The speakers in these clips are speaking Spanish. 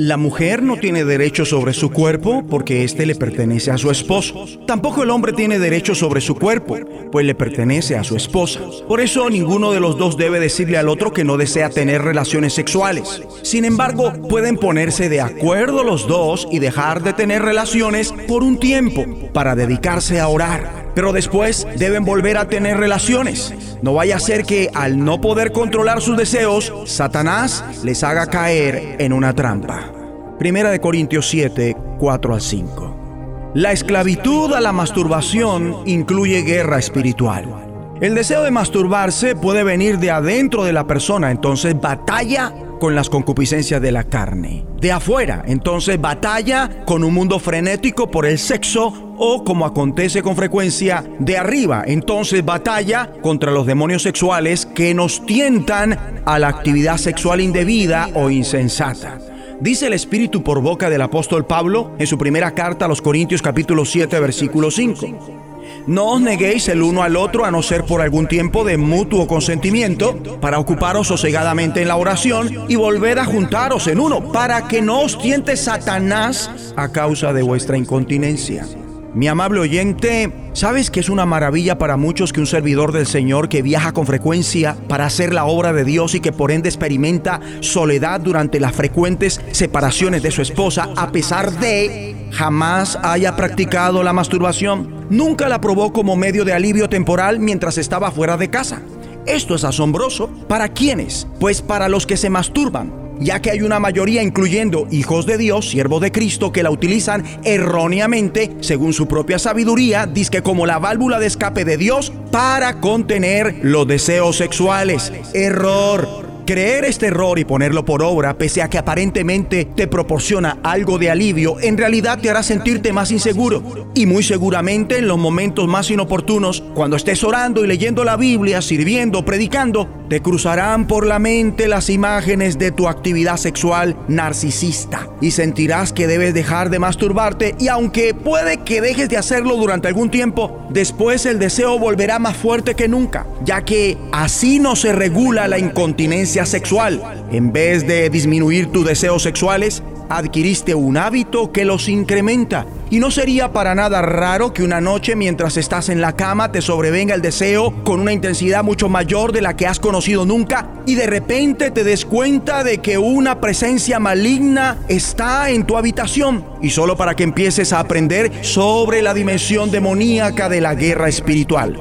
La mujer no tiene derecho sobre su cuerpo porque éste le pertenece a su esposo. Tampoco el hombre tiene derecho sobre su cuerpo, pues le pertenece a su esposa. Por eso ninguno de los dos debe decirle al otro que no desea tener relaciones sexuales. Sin embargo, pueden ponerse de acuerdo los dos y dejar de tener relaciones por un tiempo para dedicarse a orar pero después deben volver a tener relaciones. No vaya a ser que al no poder controlar sus deseos, Satanás les haga caer en una trampa. Primera de Corintios 7, 4 al 5. La esclavitud a la masturbación incluye guerra espiritual. El deseo de masturbarse puede venir de adentro de la persona, entonces batalla con las concupiscencias de la carne. De afuera, entonces batalla con un mundo frenético por el sexo o como acontece con frecuencia de arriba, entonces batalla contra los demonios sexuales que nos tientan a la actividad sexual indebida o insensata. Dice el Espíritu por boca del apóstol Pablo en su primera carta a los Corintios capítulo 7 versículo 5. No os neguéis el uno al otro a no ser por algún tiempo de mutuo consentimiento, para ocuparos sosegadamente en la oración y volver a juntaros en uno, para que no os tiente Satanás a causa de vuestra incontinencia. Mi amable oyente, ¿sabes que es una maravilla para muchos que un servidor del Señor que viaja con frecuencia para hacer la obra de Dios y que por ende experimenta soledad durante las frecuentes separaciones de su esposa, a pesar de jamás haya practicado la masturbación? Nunca la probó como medio de alivio temporal mientras estaba fuera de casa. Esto es asombroso. ¿Para quiénes? Pues para los que se masturban ya que hay una mayoría, incluyendo hijos de Dios, siervos de Cristo, que la utilizan erróneamente, según su propia sabiduría, dice como la válvula de escape de Dios para contener los deseos sexuales. Error. Creer este error y ponerlo por obra, pese a que aparentemente te proporciona algo de alivio, en realidad te hará sentirte más inseguro. Y muy seguramente en los momentos más inoportunos, cuando estés orando y leyendo la Biblia, sirviendo, predicando, te cruzarán por la mente las imágenes de tu actividad sexual narcisista y sentirás que debes dejar de masturbarte y aunque puede que dejes de hacerlo durante algún tiempo, después el deseo volverá más fuerte que nunca, ya que así no se regula la incontinencia sexual. En vez de disminuir tus deseos sexuales, adquiriste un hábito que los incrementa. Y no sería para nada raro que una noche mientras estás en la cama te sobrevenga el deseo con una intensidad mucho mayor de la que has conocido nunca y de repente te des cuenta de que una presencia maligna está en tu habitación. Y solo para que empieces a aprender sobre la dimensión demoníaca de la guerra espiritual.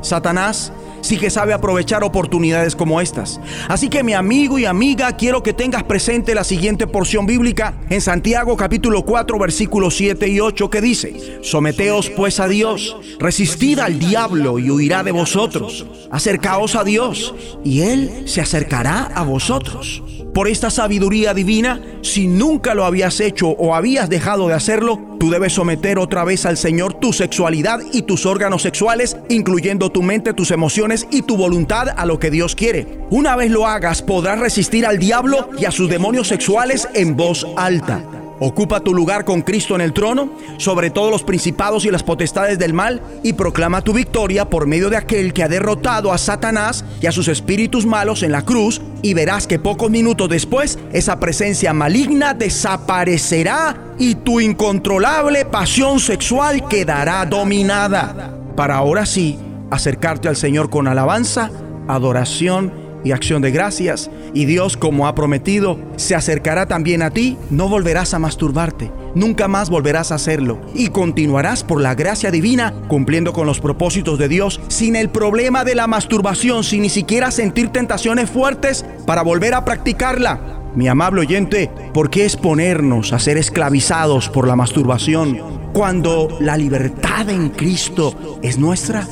Satanás sí que sabe aprovechar oportunidades como estas. Así que mi amigo y amiga, quiero que tengas presente la siguiente porción bíblica en Santiago capítulo 4 versículos 7 y 8 que dice, Someteos pues a Dios, resistid al diablo y huirá de vosotros, acercaos a Dios y Él se acercará a vosotros por esta sabiduría divina, si nunca lo habías hecho o habías dejado de hacerlo, tú debes someter otra vez al Señor tu sexualidad y tus órganos sexuales, incluyendo tu mente, tus emociones y tu voluntad a lo que Dios quiere. Una vez lo hagas, podrás resistir al diablo y a sus demonios sexuales en voz alta. Ocupa tu lugar con Cristo en el trono, sobre todos los principados y las potestades del mal, y proclama tu victoria por medio de aquel que ha derrotado a Satanás y a sus espíritus malos en la cruz, y verás que pocos minutos después esa presencia maligna desaparecerá y tu incontrolable pasión sexual quedará dominada. Para ahora sí, acercarte al Señor con alabanza, adoración y acción de gracias, y Dios, como ha prometido, se acercará también a ti, no volverás a masturbarte, nunca más volverás a hacerlo, y continuarás por la gracia divina cumpliendo con los propósitos de Dios sin el problema de la masturbación, sin ni siquiera sentir tentaciones fuertes para volver a practicarla. Mi amable oyente, ¿por qué exponernos a ser esclavizados por la masturbación cuando la libertad en Cristo es nuestra?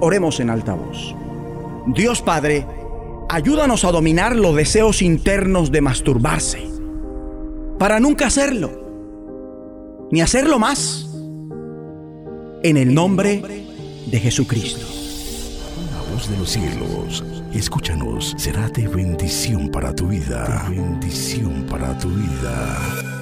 Oremos en alta voz. Dios Padre, ayúdanos a dominar los deseos internos de masturbarse, para nunca hacerlo, ni hacerlo más, en el nombre de Jesucristo. La voz de los cielos, escúchanos, será de bendición para tu vida, bendición para tu vida.